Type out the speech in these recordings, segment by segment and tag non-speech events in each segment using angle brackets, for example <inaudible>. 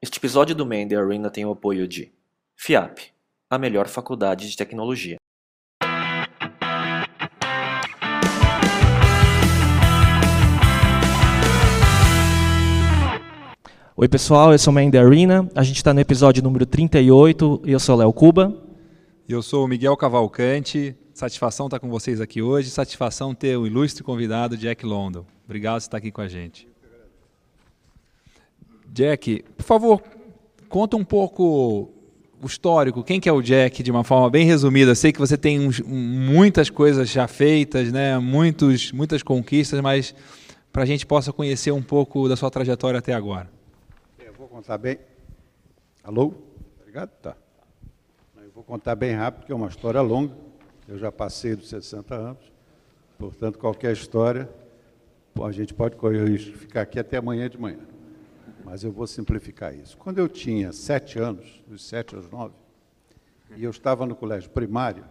Este episódio do The Arena tem o apoio de FIAP, a melhor faculdade de tecnologia. Oi pessoal, eu sou o The Arena, a gente está no episódio número 38 e eu sou o Léo Cuba. Eu sou o Miguel Cavalcante, satisfação estar com vocês aqui hoje, satisfação ter o ilustre convidado Jack London. Obrigado por estar aqui com a gente. Jack, por favor, conta um pouco o histórico, quem que é o Jack, de uma forma bem resumida. Sei que você tem uns, muitas coisas já feitas, né? Muitos, muitas conquistas, mas para a gente possa conhecer um pouco da sua trajetória até agora. Eu vou contar bem. Alô? Obrigado? Tá. Eu vou contar bem rápido, porque é uma história longa. Eu já passei dos 60 anos. Portanto, qualquer história, a gente pode ficar aqui até amanhã de manhã mas eu vou simplificar isso. Quando eu tinha sete anos, dos sete aos nove, e eu estava no colégio primário,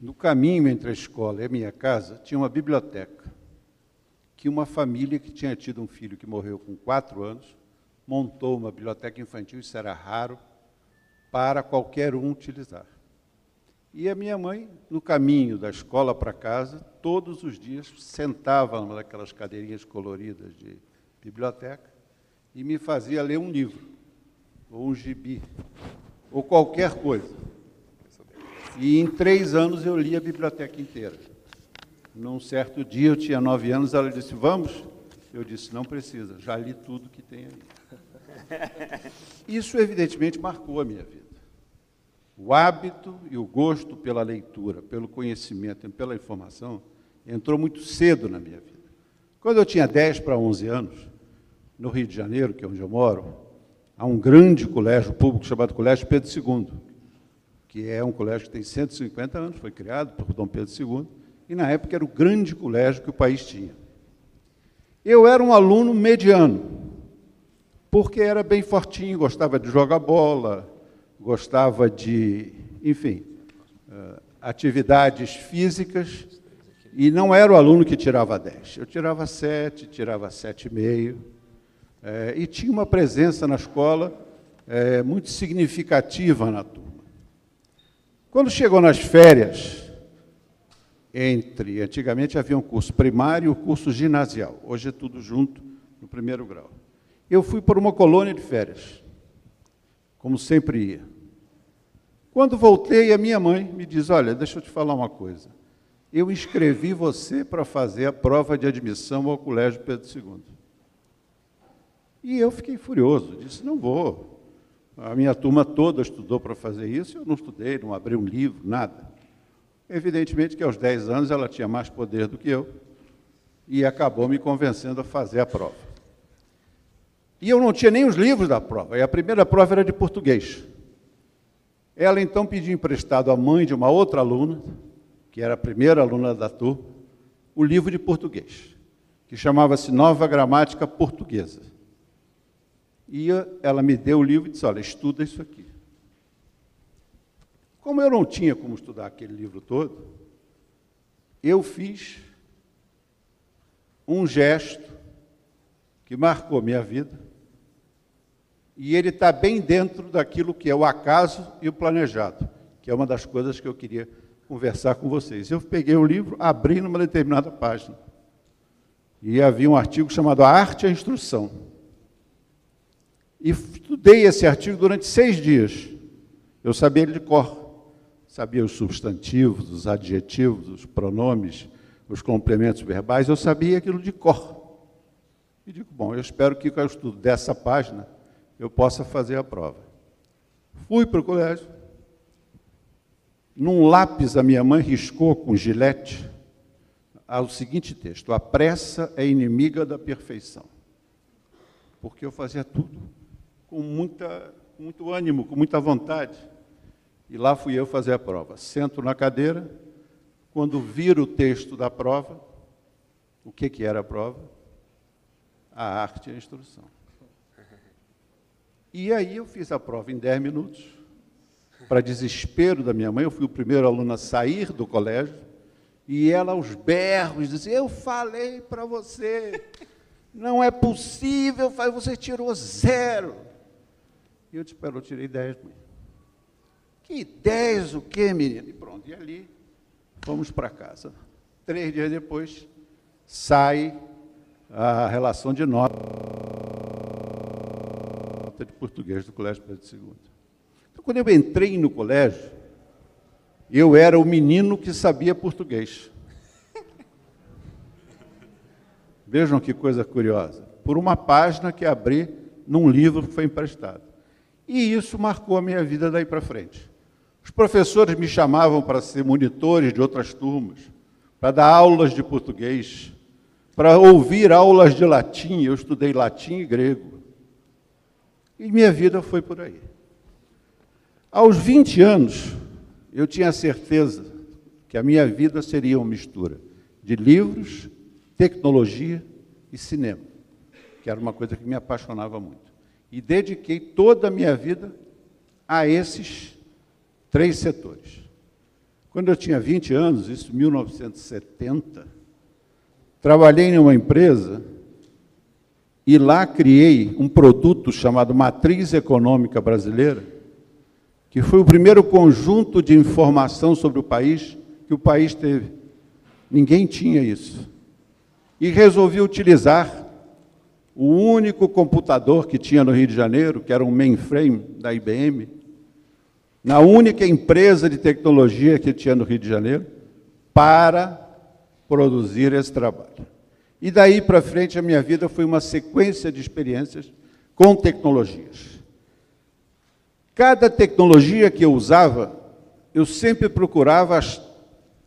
no caminho entre a escola e a minha casa tinha uma biblioteca que uma família que tinha tido um filho que morreu com quatro anos montou uma biblioteca infantil, isso era raro, para qualquer um utilizar. E a minha mãe, no caminho da escola para casa, todos os dias sentava numa daquelas cadeirinhas coloridas de biblioteca e me fazia ler um livro, ou um gibi, ou qualquer coisa. E em três anos eu li a biblioteca inteira. Num certo dia, eu tinha nove anos, ela disse, vamos? Eu disse, não precisa, já li tudo que tem aí. <laughs> Isso, evidentemente, marcou a minha vida. O hábito e o gosto pela leitura, pelo conhecimento e pela informação entrou muito cedo na minha vida. Quando eu tinha 10 para 11 anos, no Rio de Janeiro, que é onde eu moro, há um grande colégio público chamado Colégio Pedro II, que é um colégio que tem 150 anos, foi criado por Dom Pedro II, e na época era o grande colégio que o país tinha. Eu era um aluno mediano, porque era bem fortinho, gostava de jogar bola, gostava de, enfim, eh, atividades físicas, e não era o aluno que tirava 10. Eu tirava 7, tirava 7,5. É, e tinha uma presença na escola é, muito significativa na turma. Quando chegou nas férias, entre, antigamente havia um curso primário e um curso ginasial, hoje é tudo junto no primeiro grau. Eu fui para uma colônia de férias, como sempre ia. Quando voltei, a minha mãe me diz: Olha, deixa eu te falar uma coisa. Eu inscrevi você para fazer a prova de admissão ao Colégio Pedro II. E eu fiquei furioso, disse: não vou. A minha turma toda estudou para fazer isso, eu não estudei, não abri um livro, nada. Evidentemente que aos 10 anos ela tinha mais poder do que eu e acabou me convencendo a fazer a prova. E eu não tinha nem os livros da prova, e a primeira prova era de português. Ela então pediu emprestado à mãe de uma outra aluna, que era a primeira aluna da turma, o livro de português, que chamava-se Nova Gramática Portuguesa. E ela me deu o livro e disse: Olha, estuda isso aqui. Como eu não tinha como estudar aquele livro todo, eu fiz um gesto que marcou minha vida, e ele está bem dentro daquilo que é o acaso e o planejado, que é uma das coisas que eu queria conversar com vocês. Eu peguei o livro, abri numa determinada página, e havia um artigo chamado A Arte e a Instrução. E estudei esse artigo durante seis dias. Eu sabia ele de cor. Sabia os substantivos, os adjetivos, os pronomes, os complementos verbais, eu sabia aquilo de cor. E digo, bom, eu espero que com o estudo dessa página eu possa fazer a prova. Fui para o colégio. Num lápis, a minha mãe riscou com gilete o seguinte texto: A pressa é inimiga da perfeição. Porque eu fazia tudo com muita, muito ânimo, com muita vontade. E lá fui eu fazer a prova. Sento na cadeira, quando viro o texto da prova, o que, que era a prova? A arte e a instrução. E aí eu fiz a prova em 10 minutos. Para desespero da minha mãe, eu fui o primeiro aluno a sair do colégio. E ela, aos berros, dizia: Eu falei para você. Não é possível, você tirou zero. E eu disse, eu tirei 10, mãe. Que 10 o quê, menino? E pronto, e ali fomos para casa. Três dias depois, sai a relação de nota de português do Colégio Pedro II. Então, quando eu entrei no colégio, eu era o menino que sabia português. <laughs> Vejam que coisa curiosa. Por uma página que abri num livro que foi emprestado. E isso marcou a minha vida daí para frente. Os professores me chamavam para ser monitores de outras turmas, para dar aulas de português, para ouvir aulas de latim. Eu estudei latim e grego. E minha vida foi por aí. Aos 20 anos, eu tinha certeza que a minha vida seria uma mistura de livros, tecnologia e cinema, que era uma coisa que me apaixonava muito. E dediquei toda a minha vida a esses três setores. Quando eu tinha 20 anos, isso em 1970, trabalhei em uma empresa e lá criei um produto chamado Matriz Econômica Brasileira, que foi o primeiro conjunto de informação sobre o país que o país teve. Ninguém tinha isso. E resolvi utilizar o único computador que tinha no Rio de Janeiro, que era um mainframe da IBM, na única empresa de tecnologia que tinha no Rio de Janeiro, para produzir esse trabalho. E daí para frente a minha vida foi uma sequência de experiências com tecnologias. Cada tecnologia que eu usava, eu sempre procurava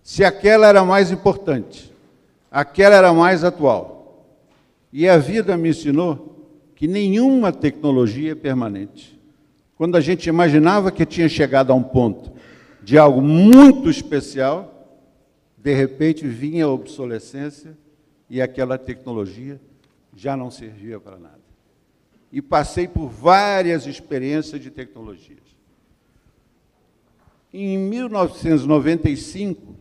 se aquela era mais importante, aquela era mais atual. E a vida me ensinou que nenhuma tecnologia é permanente. Quando a gente imaginava que tinha chegado a um ponto de algo muito especial, de repente vinha a obsolescência e aquela tecnologia já não servia para nada e passei por várias experiências de tecnologias. Em 1995,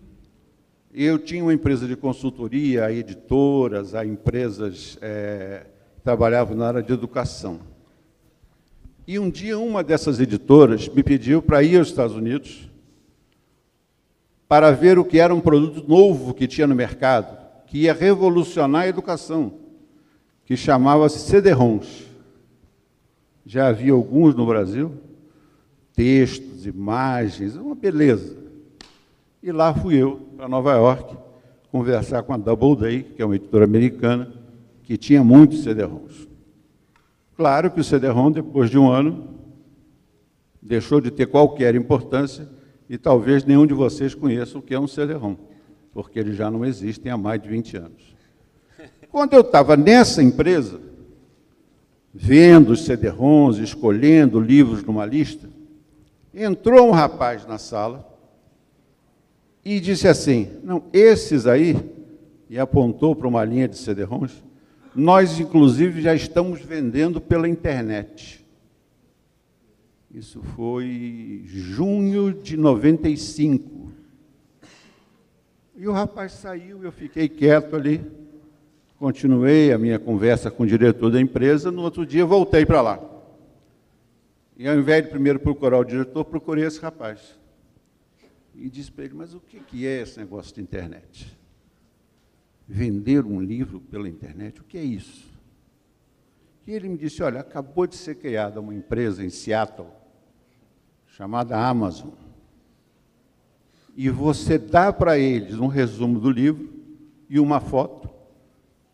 eu tinha uma empresa de consultoria a editoras, a empresas é, que trabalhavam na área de educação. E um dia uma dessas editoras me pediu para ir aos Estados Unidos para ver o que era um produto novo que tinha no mercado, que ia revolucionar a educação, que chamava-se CD-ROMs. Já havia alguns no Brasil, textos, imagens, uma beleza. E lá fui eu, para Nova York, conversar com a Doubleday, que é uma editora americana, que tinha muitos CD-ROMs. Claro que o CD-ROM, depois de um ano, deixou de ter qualquer importância e talvez nenhum de vocês conheça o que é um CD-ROM, porque eles já não existem há mais de 20 anos. Quando eu estava nessa empresa, vendo os CD-ROMs, escolhendo livros numa lista, entrou um rapaz na sala e disse assim: Não, esses aí, e apontou para uma linha de CD-ROMs, nós inclusive já estamos vendendo pela internet. Isso foi junho de 95. E o rapaz saiu, eu fiquei quieto ali. Continuei a minha conversa com o diretor da empresa, no outro dia voltei para lá. E ao invés de primeiro procurar o diretor, procurei esse rapaz. E disse para ele, mas o que é esse negócio de internet? Vender um livro pela internet, o que é isso? E ele me disse, olha, acabou de ser criada uma empresa em Seattle, chamada Amazon. E você dá para eles um resumo do livro e uma foto,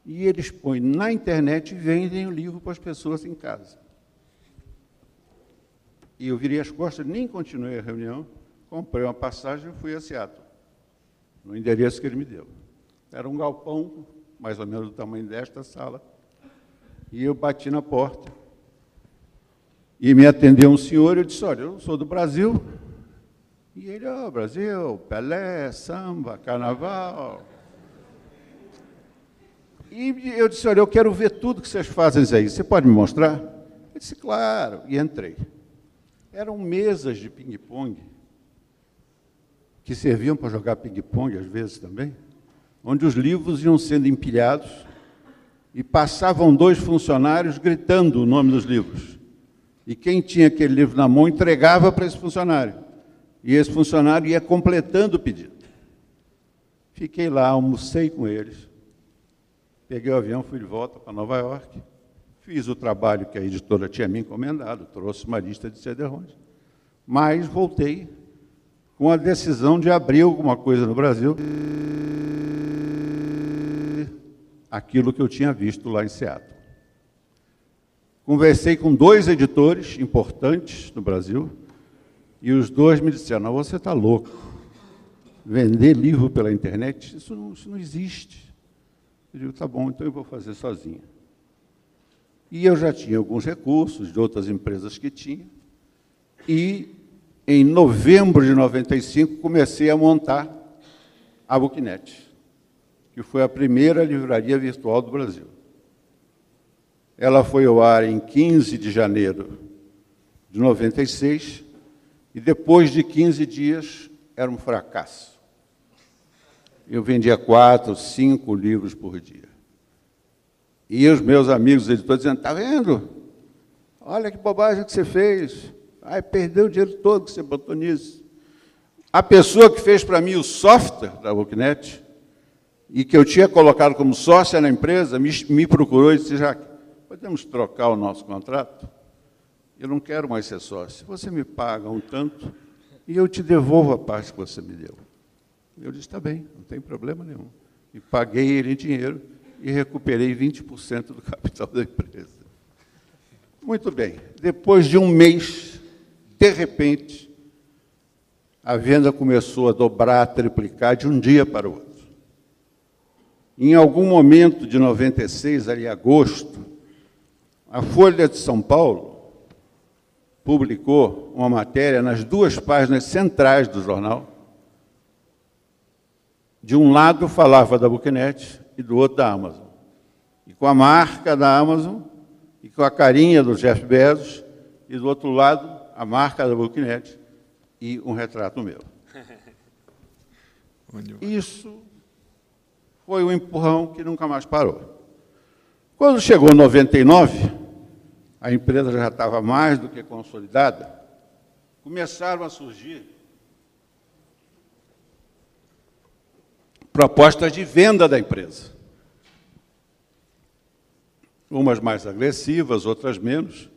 e eles põem na internet e vendem o livro para as pessoas em casa. E eu virei as costas, nem continuei a reunião, comprei uma passagem e fui a Seattle, no endereço que ele me deu. Era um galpão, mais ou menos do tamanho desta sala, e eu bati na porta. E me atendeu um senhor, eu disse, olha, eu sou do Brasil. E ele, ó, oh, Brasil, Pelé, samba, carnaval, e eu disse, olha, eu quero ver tudo que vocês fazem aí. Você pode me mostrar? Ele disse, claro. E entrei. Eram mesas de ping-pong, que serviam para jogar ping-pong às vezes também, onde os livros iam sendo empilhados e passavam dois funcionários gritando o nome dos livros. E quem tinha aquele livro na mão entregava para esse funcionário. E esse funcionário ia completando o pedido. Fiquei lá, almocei com eles. Peguei o avião, fui de volta para Nova York. Fiz o trabalho que a editora tinha me encomendado, trouxe uma lista de CD-ROMs. Mas voltei com a decisão de abrir alguma coisa no Brasil. Aquilo que eu tinha visto lá em Seattle. Conversei com dois editores importantes no Brasil e os dois me disseram: não, você está louco. Vender livro pela internet, isso não, isso não existe. Eu digo: tá bom, então eu vou fazer sozinha. E eu já tinha alguns recursos de outras empresas que tinha. E em novembro de 95, comecei a montar a Booknet, que foi a primeira livraria virtual do Brasil. Ela foi ao ar em 15 de janeiro de 96 e depois de 15 dias era um fracasso. Eu vendia quatro, cinco livros por dia. E os meus amigos editores dizendo, está vendo? Olha que bobagem que você fez. Ai, perdeu o dinheiro todo que você botou nisso. A pessoa que fez para mim o software da Booknet, e que eu tinha colocado como sócia na empresa, me, me procurou e disse, já podemos trocar o nosso contrato? Eu não quero mais ser sócio. Você me paga um tanto e eu te devolvo a parte que você me deu. Eu disse, está bem, não tem problema nenhum. E paguei ele em dinheiro e recuperei 20% do capital da empresa. Muito bem. Depois de um mês, de repente, a venda começou a dobrar, a triplicar de um dia para o outro. Em algum momento de 96, ali agosto, a Folha de São Paulo publicou uma matéria nas duas páginas centrais do jornal. De um lado falava da Booknet e do outro da Amazon. E com a marca da Amazon e com a carinha do Jeff Bezos, e do outro lado a marca da Booknet e um retrato meu. <laughs> Isso foi um empurrão que nunca mais parou. Quando chegou 99, a empresa já estava mais do que consolidada, começaram a surgir propostas de venda da empresa. Umas mais agressivas, outras menos.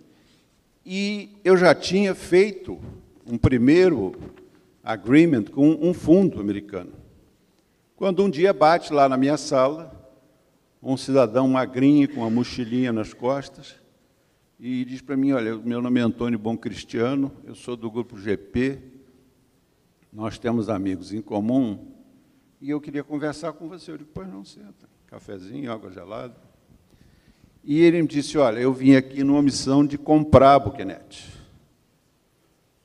E eu já tinha feito um primeiro agreement com um fundo americano. Quando um dia bate lá na minha sala, um cidadão magrinho com uma mochilinha nas costas e diz para mim: Olha, meu nome é Antônio Bom Cristiano, eu sou do grupo GP, nós temos amigos em comum e eu queria conversar com você. Eu digo: Pois não, senta, cafezinho, água gelada. E ele me disse: Olha, eu vim aqui numa missão de comprar a Buquenet.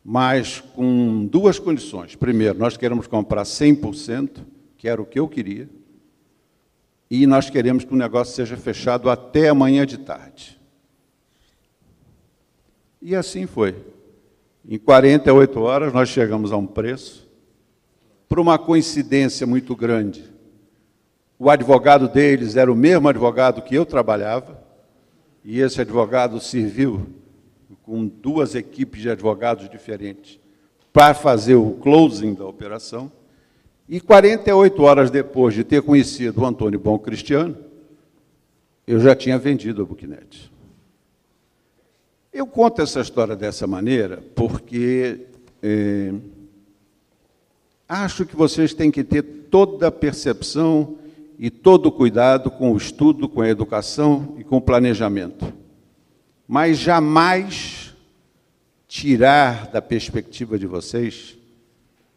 Mas com duas condições. Primeiro, nós queremos comprar 100%, que era o que eu queria. E nós queremos que o negócio seja fechado até amanhã de tarde. E assim foi. Em 48 horas, nós chegamos a um preço. Por uma coincidência muito grande, o advogado deles era o mesmo advogado que eu trabalhava e esse advogado serviu com duas equipes de advogados diferentes para fazer o closing da operação. E 48 horas depois de ter conhecido o Antônio Bom Cristiano, eu já tinha vendido a Booknet. Eu conto essa história dessa maneira porque é, acho que vocês têm que ter toda a percepção e todo o cuidado com o estudo, com a educação e com o planejamento. Mas jamais tirar da perspectiva de vocês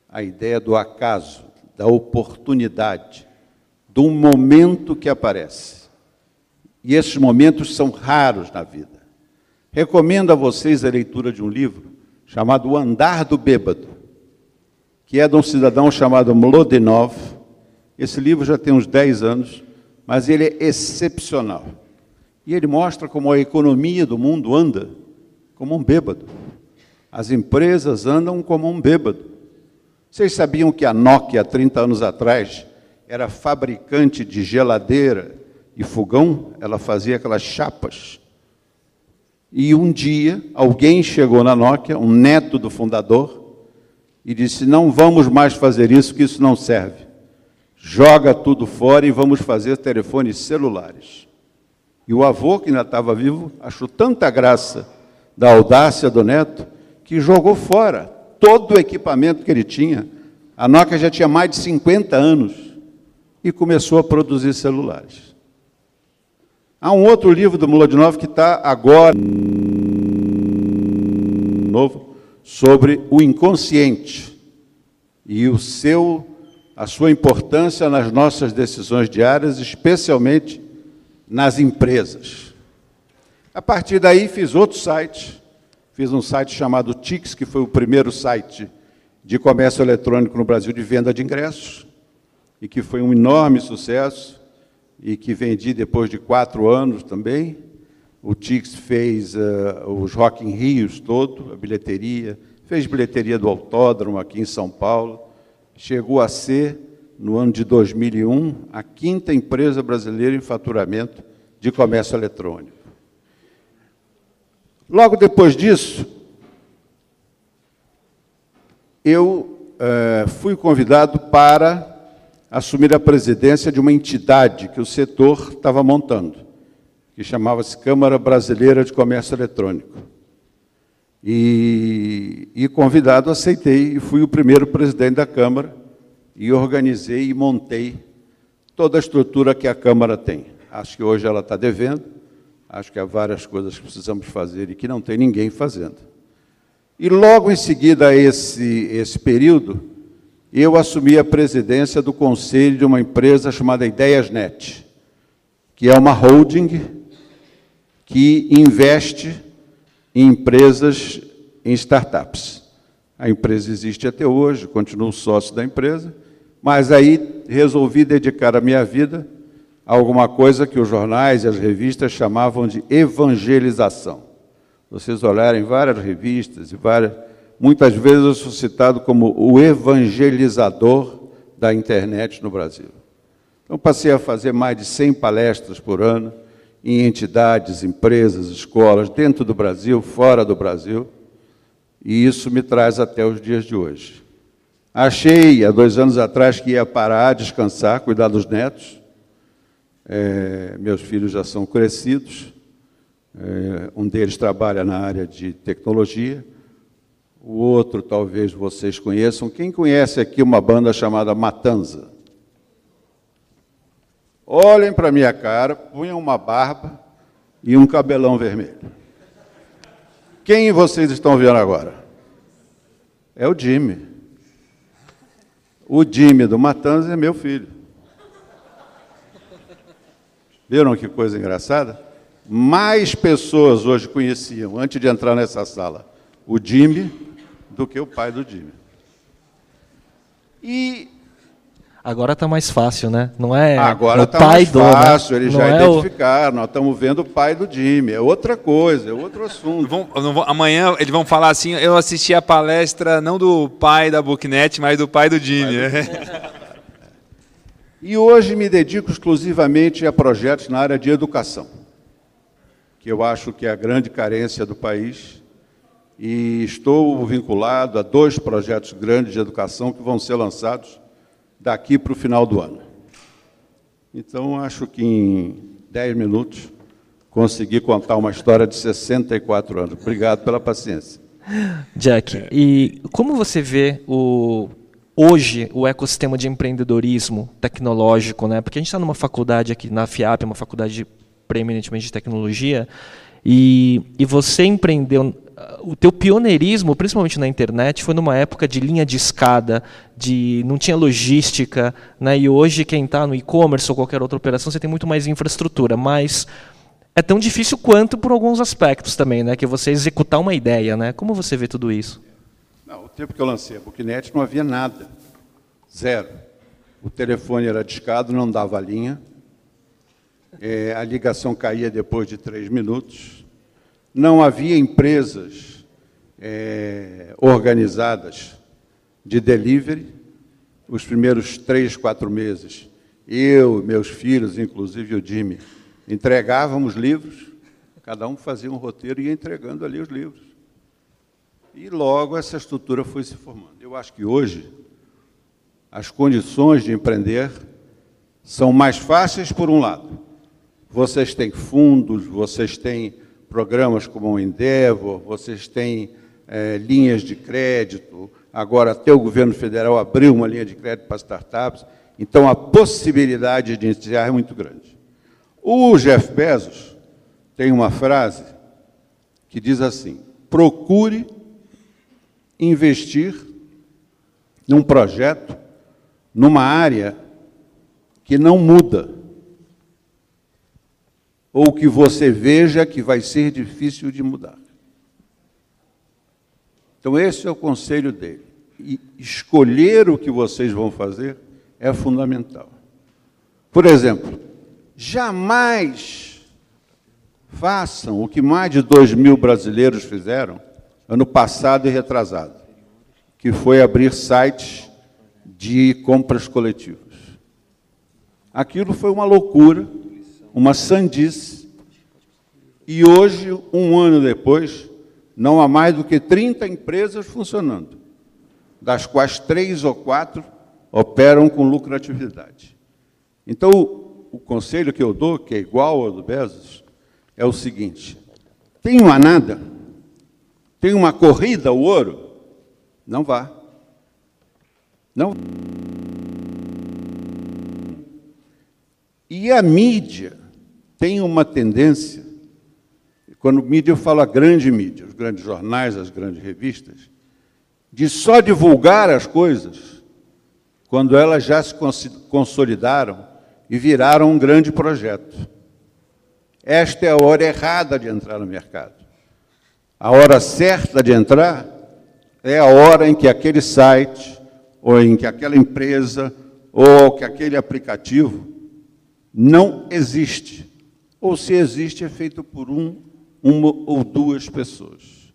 a ideia do acaso, da oportunidade, do momento que aparece. E esses momentos são raros na vida. Recomendo a vocês a leitura de um livro chamado O Andar do Bêbado, que é de um cidadão chamado Mlodinov, esse livro já tem uns 10 anos, mas ele é excepcional. E ele mostra como a economia do mundo anda como um bêbado. As empresas andam como um bêbado. Vocês sabiam que a Nokia, 30 anos atrás, era fabricante de geladeira e fogão, ela fazia aquelas chapas. E um dia, alguém chegou na Nokia, um neto do fundador, e disse: Não vamos mais fazer isso, que isso não serve. Joga tudo fora e vamos fazer telefones celulares. E o avô, que ainda estava vivo, achou tanta graça da audácia do neto, que jogou fora todo o equipamento que ele tinha. A Nokia já tinha mais de 50 anos e começou a produzir celulares. Há um outro livro do Novo que está agora novo sobre o inconsciente e o seu a sua importância nas nossas decisões diárias, especialmente nas empresas. A partir daí fiz outro site, fiz um site chamado Tix, que foi o primeiro site de comércio eletrônico no Brasil de venda de ingressos e que foi um enorme sucesso e que vendi depois de quatro anos também. O Tix fez uh, os Rock in Rios todo, a bilheteria, fez bilheteria do autódromo aqui em São Paulo, chegou a ser, no ano de 2001, a quinta empresa brasileira em faturamento de comércio eletrônico. Logo depois disso, eu uh, fui convidado para assumir a presidência de uma entidade que o setor estava montando, que chamava-se Câmara Brasileira de Comércio Eletrônico. E, e, convidado, aceitei e fui o primeiro presidente da Câmara e organizei e montei toda a estrutura que a Câmara tem. Acho que hoje ela está devendo, acho que há várias coisas que precisamos fazer e que não tem ninguém fazendo. E logo em seguida a esse, esse período, eu assumi a presidência do conselho de uma empresa chamada Ideiasnet, que é uma holding que investe em empresas, em startups. A empresa existe até hoje, continuo sócio da empresa, mas aí resolvi dedicar a minha vida a alguma coisa que os jornais e as revistas chamavam de evangelização. Vocês olharem várias revistas e várias Muitas vezes eu sou citado como o evangelizador da internet no Brasil. Então, passei a fazer mais de 100 palestras por ano em entidades, empresas, escolas, dentro do Brasil, fora do Brasil, e isso me traz até os dias de hoje. Achei, há dois anos atrás, que ia parar, descansar, cuidar dos netos. É, meus filhos já são crescidos, é, um deles trabalha na área de tecnologia, o outro talvez vocês conheçam. Quem conhece aqui uma banda chamada Matanza? Olhem para minha cara, punham uma barba e um cabelão vermelho. Quem vocês estão vendo agora? É o Jimmy. O Jimmy do Matanza é meu filho. Viram que coisa engraçada? Mais pessoas hoje conheciam, antes de entrar nessa sala, o Jimmy do que o pai do Jimmy. E Agora está mais fácil, né? Não é Agora está mais do, né? fácil, né? eles já é identificaram, o... nós estamos vendo o pai do Jimmy, é outra coisa, é outro assunto. Vão, vão, amanhã eles vão falar assim, eu assisti a palestra não do pai da Booknet, mas do pai do Jimmy. Pai do... <laughs> e hoje me dedico exclusivamente a projetos na área de educação, que eu acho que é a grande carência do país, e estou vinculado a dois projetos grandes de educação que vão ser lançados daqui para o final do ano. Então, acho que em 10 minutos consegui contar uma história de 64 anos. Obrigado pela paciência. Jack, é. e como você vê o, hoje o ecossistema de empreendedorismo tecnológico, né? Porque a gente está numa faculdade aqui na FIAP, uma faculdade preeminentemente de tecnologia, e, e você empreendeu o teu pioneirismo, principalmente na internet, foi numa época de linha de escada, de não tinha logística, né? E hoje quem está no e-commerce ou qualquer outra operação, você tem muito mais infraestrutura, mas é tão difícil quanto por alguns aspectos também, né? Que você executar uma ideia, né? Como você vê tudo isso? Não, o tempo que eu lancei a Booknet não havia nada, zero. O telefone era discado, não dava linha. É, a ligação caía depois de três minutos não havia empresas é, organizadas de delivery. Os primeiros três, quatro meses eu, meus filhos, inclusive o Jimmy, entregávamos livros, cada um fazia um roteiro e ia entregando ali os livros. E logo essa estrutura foi se formando. Eu acho que hoje as condições de empreender são mais fáceis por um lado. Vocês têm fundos, vocês têm programas como o Endeavor, vocês têm é, linhas de crédito, agora até o governo federal abriu uma linha de crédito para startups, então a possibilidade de iniciar é muito grande. O Jeff Bezos tem uma frase que diz assim: procure investir num projeto, numa área que não muda, ou que você veja que vai ser difícil de mudar. Então, esse é o conselho dele. E escolher o que vocês vão fazer é fundamental. Por exemplo, jamais façam o que mais de dois mil brasileiros fizeram ano passado e retrasado, que foi abrir sites de compras coletivas. Aquilo foi uma loucura, uma sandice, e hoje, um ano depois, não há mais do que 30 empresas funcionando, das quais três ou quatro operam com lucratividade. Então, o, o conselho que eu dou, que é igual ao do Bezos, é o seguinte: tem uma nada, tem uma corrida ao ouro, não vá. Não. E a mídia tem uma tendência, quando mídia eu falo a grande mídia, os grandes jornais, as grandes revistas, de só divulgar as coisas quando elas já se consolidaram e viraram um grande projeto. Esta é a hora errada de entrar no mercado. A hora certa de entrar é a hora em que aquele site, ou em que aquela empresa, ou que aquele aplicativo não existe. Ou se existe, é feito por um, uma ou duas pessoas.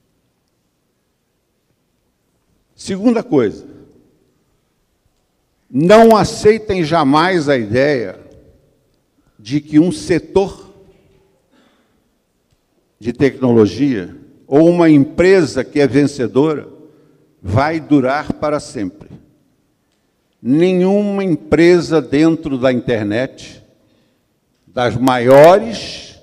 Segunda coisa, não aceitem jamais a ideia de que um setor de tecnologia ou uma empresa que é vencedora vai durar para sempre. Nenhuma empresa dentro da internet, das maiores,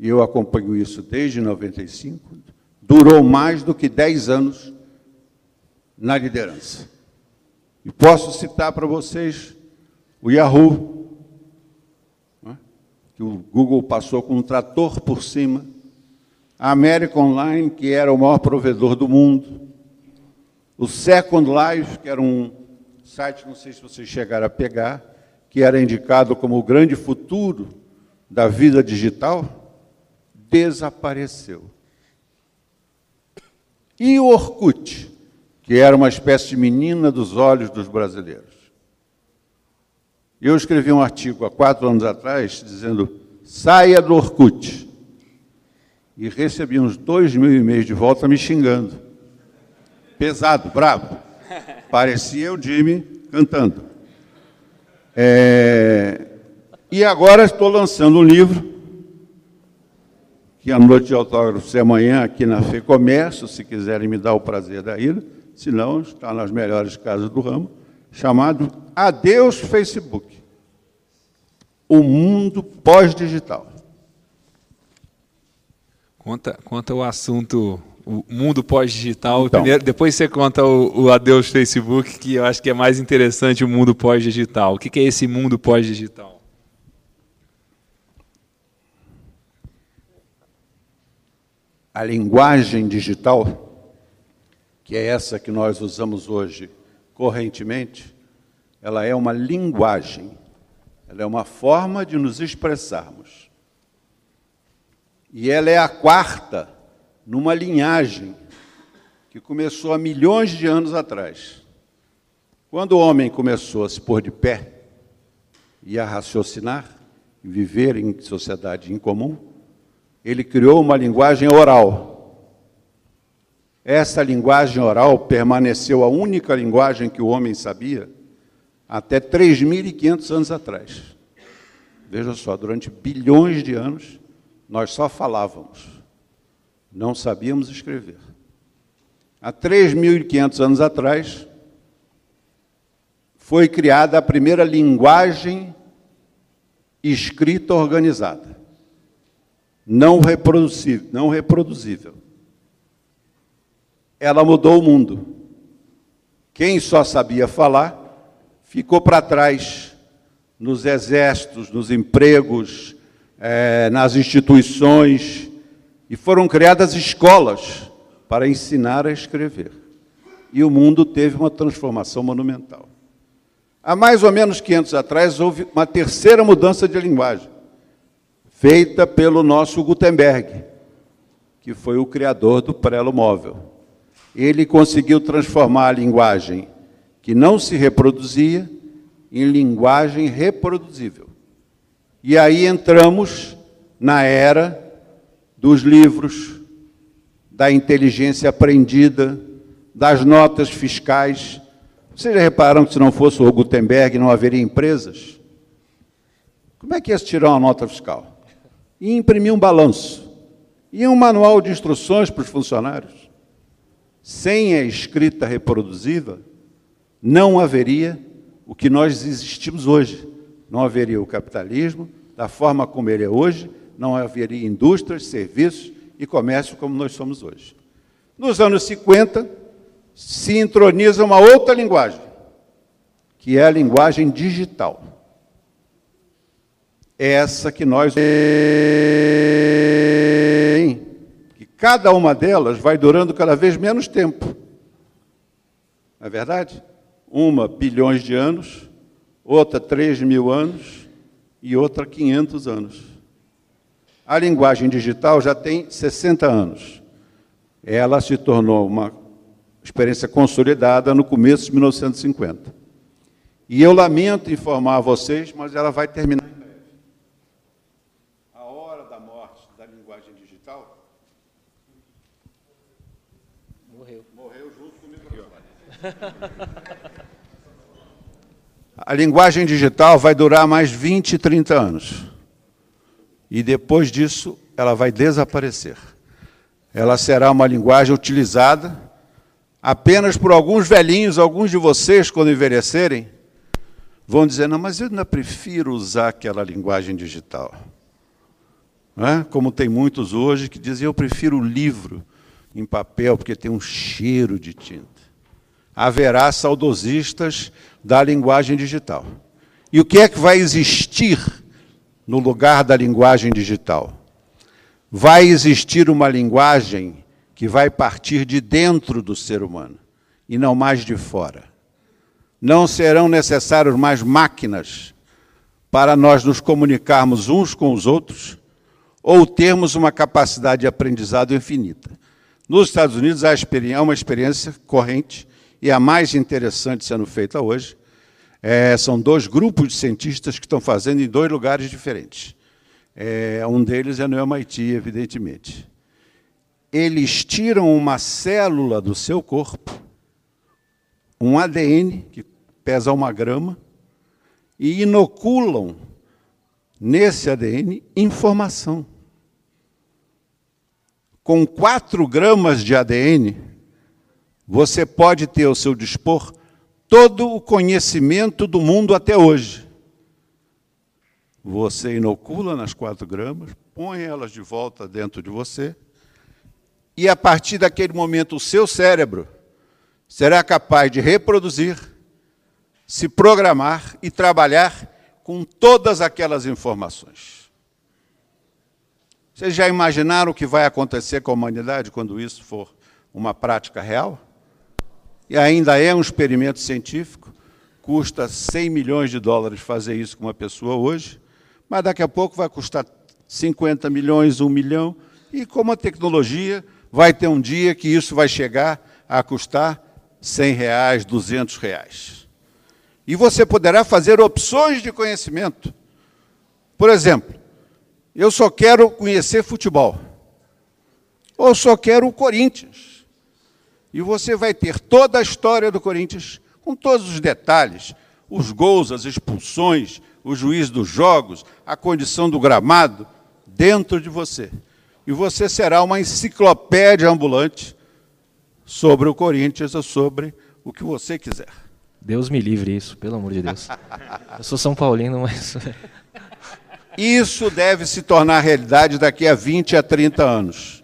e eu acompanho isso desde 95, durou mais do que 10 anos na liderança. E posso citar para vocês o Yahoo, né, que o Google passou com um trator por cima, a América Online, que era o maior provedor do mundo, o Second Life, que era um site, não sei se vocês chegaram a pegar, que era indicado como o grande futuro da vida digital, desapareceu. E o Orkut? que era uma espécie de menina dos olhos dos brasileiros. Eu escrevi um artigo há quatro anos atrás dizendo: saia do Orkut. E recebi uns dois mil e-mails de volta me xingando. Pesado, bravo. Parecia o Jimmy cantando. É... E agora estou lançando um livro, que a noite de autógrafos é amanhã aqui na FEComércio, se quiserem me dar o prazer da ida se não, está nas melhores casas do ramo, chamado Adeus Facebook. O mundo pós-digital. Conta, conta o assunto, o mundo pós-digital. Então, depois você conta o, o, Adeus Facebook, que eu acho que é mais interessante o mundo pós-digital. O que, que é esse mundo pós-digital? A linguagem digital que é essa que nós usamos hoje correntemente, ela é uma linguagem, ela é uma forma de nos expressarmos. E ela é a quarta numa linhagem que começou há milhões de anos atrás. Quando o homem começou a se pôr de pé e a raciocinar, e viver em sociedade em comum, ele criou uma linguagem oral essa linguagem oral permaneceu a única linguagem que o homem sabia até 3.500 anos atrás. Veja só, durante bilhões de anos, nós só falávamos, não sabíamos escrever. Há 3.500 anos atrás, foi criada a primeira linguagem escrita organizada, não reproduzível. Não reproduzível. Ela mudou o mundo. Quem só sabia falar ficou para trás nos exércitos, nos empregos, é, nas instituições, e foram criadas escolas para ensinar a escrever. E o mundo teve uma transformação monumental. Há mais ou menos 500 atrás, houve uma terceira mudança de linguagem, feita pelo nosso Gutenberg, que foi o criador do prelo móvel. Ele conseguiu transformar a linguagem que não se reproduzia em linguagem reproduzível. E aí entramos na era dos livros, da inteligência aprendida, das notas fiscais, vocês já repararam que se não fosse o Gutenberg não haveria empresas? Como é que ia se tirar uma nota fiscal? Ia imprimir um balanço. E um manual de instruções para os funcionários. Sem a escrita reproduzida, não haveria o que nós existimos hoje. Não haveria o capitalismo da forma como ele é hoje, não haveria indústrias, serviços e comércio como nós somos hoje. Nos anos 50, se introniza uma outra linguagem, que é a linguagem digital. É essa que nós. que cada uma delas vai durando cada vez menos tempo. Não é verdade? Uma bilhões de anos, outra 3 mil anos e outra 500 anos. A linguagem digital já tem 60 anos. Ela se tornou uma experiência consolidada no começo de 1950. E eu lamento informar a vocês, mas ela vai terminar em breve. A hora da morte da linguagem digital morreu. Morreu junto com o microfone. <laughs> A linguagem digital vai durar mais 20, 30 anos. E depois disso, ela vai desaparecer. Ela será uma linguagem utilizada apenas por alguns velhinhos, alguns de vocês, quando envelhecerem, vão dizer: não, mas eu ainda prefiro usar aquela linguagem digital. É? Como tem muitos hoje que dizem: eu prefiro o livro em papel, porque tem um cheiro de tinta. Haverá saudosistas da linguagem digital. E o que é que vai existir no lugar da linguagem digital? Vai existir uma linguagem que vai partir de dentro do ser humano e não mais de fora. Não serão necessárias mais máquinas para nós nos comunicarmos uns com os outros ou termos uma capacidade de aprendizado infinita. Nos Estados Unidos há uma experiência corrente e a mais interessante sendo feita hoje. É, são dois grupos de cientistas que estão fazendo em dois lugares diferentes. É, um deles é no MIT, evidentemente eles tiram uma célula do seu corpo, um ADN, que pesa uma grama, e inoculam nesse ADN informação. Com 4 gramas de ADN, você pode ter ao seu dispor todo o conhecimento do mundo até hoje. Você inocula nas 4 gramas, põe elas de volta dentro de você e a partir daquele momento o seu cérebro será capaz de reproduzir, se programar e trabalhar com todas aquelas informações. Vocês já imaginaram o que vai acontecer com a humanidade quando isso for uma prática real? E ainda é um experimento científico, custa 100 milhões de dólares fazer isso com uma pessoa hoje, mas daqui a pouco vai custar 50 milhões, 1 milhão, e com a tecnologia vai ter um dia que isso vai chegar a custar 100 reais, 200 reais. E você poderá fazer opções de conhecimento. Por exemplo, eu só quero conhecer futebol. Ou só quero o Corinthians. E você vai ter toda a história do Corinthians, com todos os detalhes, os gols, as expulsões, o juiz dos jogos, a condição do gramado, dentro de você. E você será uma enciclopédia ambulante sobre o Corinthians ou sobre o que você quiser. Deus me livre isso, pelo amor de Deus. <laughs> Eu sou São Paulino, mas. Isso deve se tornar realidade daqui a 20 a 30 anos.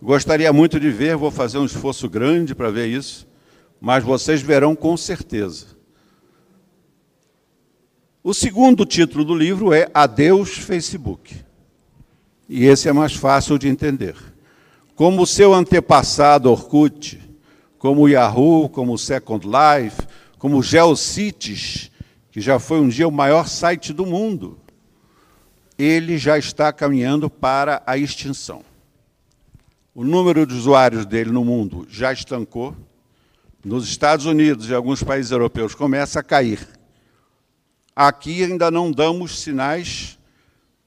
Gostaria muito de ver, vou fazer um esforço grande para ver isso, mas vocês verão com certeza. O segundo título do livro é Adeus Facebook. E esse é mais fácil de entender. Como o seu antepassado Orkut, como o Yahoo, como o Second Life, como o GeoCities, que já foi um dia o maior site do mundo, ele já está caminhando para a extinção. O número de usuários dele no mundo já estancou. Nos Estados Unidos e alguns países europeus começa a cair. Aqui ainda não damos sinais,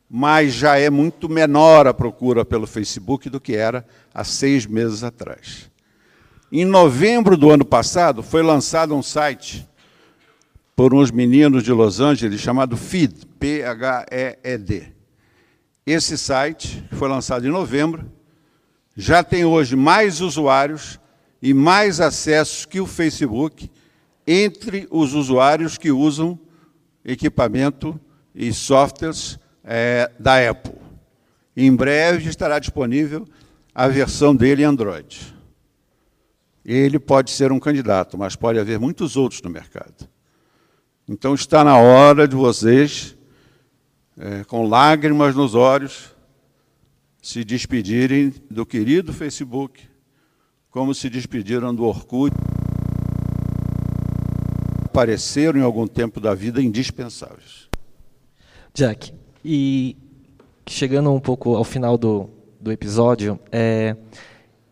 mas já é muito menor a procura pelo Facebook do que era há seis meses atrás. Em novembro do ano passado, foi lançado um site por uns meninos de Los Angeles chamado FEED, P-H-E-E-D. Esse site, foi lançado em novembro, já tem hoje mais usuários e mais acessos que o Facebook entre os usuários que usam equipamento e softwares é, da Apple. Em breve estará disponível a versão dele em Android ele pode ser um candidato, mas pode haver muitos outros no mercado. Então está na hora de vocês, é, com lágrimas nos olhos, se despedirem do querido Facebook, como se despediram do Orkut. Apareceram em algum tempo da vida indispensáveis. Jack, e chegando um pouco ao final do, do episódio, é,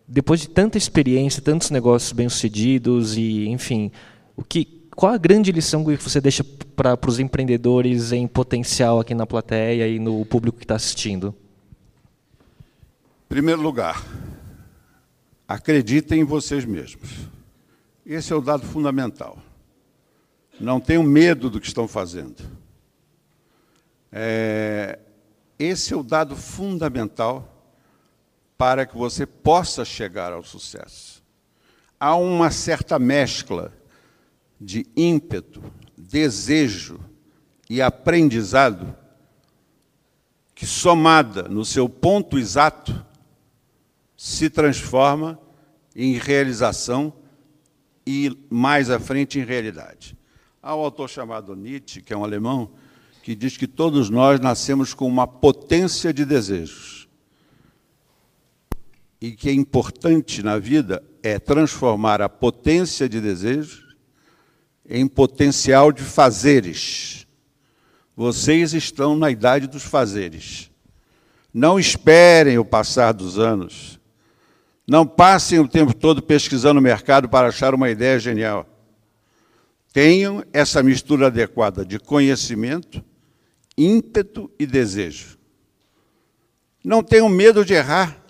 depois de tanta experiência, tantos negócios bem-sucedidos e, enfim, o que qual a grande lição que você deixa para os empreendedores em potencial aqui na plateia e no público que está assistindo? Primeiro lugar, acreditem em vocês mesmos. Esse é o dado fundamental. Não tenham medo do que estão fazendo. É, esse é o dado fundamental para que você possa chegar ao sucesso. Há uma certa mescla de ímpeto, desejo e aprendizado que, somada no seu ponto exato, se transforma em realização e, mais à frente, em realidade. Há um autor chamado Nietzsche, que é um alemão, que diz que todos nós nascemos com uma potência de desejos e que é importante na vida é transformar a potência de desejo em potencial de fazeres. Vocês estão na idade dos fazeres. Não esperem o passar dos anos. Não passem o tempo todo pesquisando o mercado para achar uma ideia genial. Tenham essa mistura adequada de conhecimento, ímpeto e desejo. Não tenham medo de errar.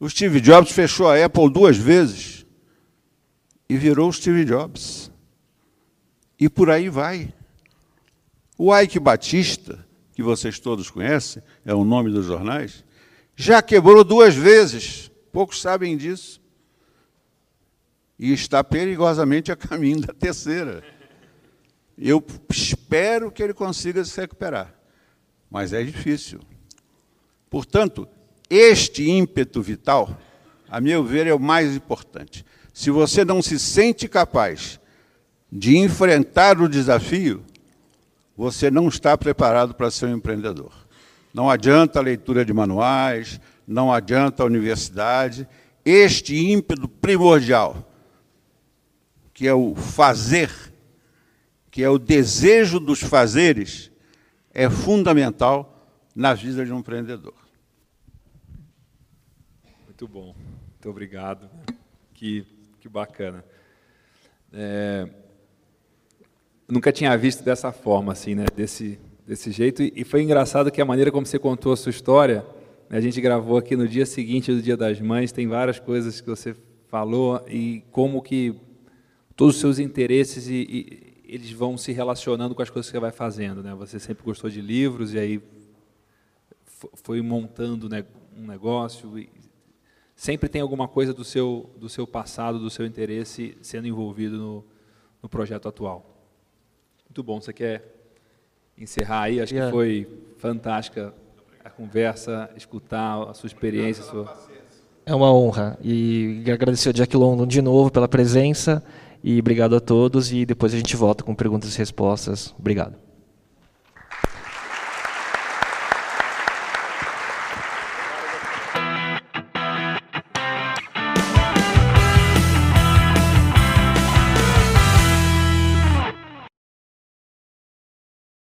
O Steve Jobs fechou a Apple duas vezes e virou Steve Jobs. E por aí vai. O Ike Batista, que vocês todos conhecem, é o nome dos jornais, já quebrou duas vezes. Poucos sabem disso. E está perigosamente a caminho da terceira. Eu espero que ele consiga se recuperar, mas é difícil. Portanto, este ímpeto vital, a meu ver, é o mais importante. Se você não se sente capaz de enfrentar o desafio, você não está preparado para ser um empreendedor. Não adianta a leitura de manuais, não adianta a universidade. Este ímpeto primordial, que é o fazer, que é o desejo dos fazeres, é fundamental na vida de um empreendedor. Muito bom, muito obrigado. Que, que bacana. É, nunca tinha visto dessa forma, assim, né? Desse, desse jeito. E, foi engraçado que a maneira como você contou a sua história, né? a gente gravou aqui no dia seguinte do Dia das Mães, tem várias coisas que você falou e como que todos os seus interesses e, e, eles vão se relacionando com as coisas que você vai fazendo, né? Você sempre gostou de livros e aí foi montando né, um negócio. E sempre tem alguma coisa do seu do seu passado, do seu interesse sendo envolvido no, no projeto atual. Muito bom. Você quer encerrar aí? Acho que foi fantástica a conversa, escutar a sua experiência. A sua... É uma honra. E agradecer ao Jack London de novo pela presença. E obrigado a todos. E depois a gente volta com perguntas e respostas. Obrigado.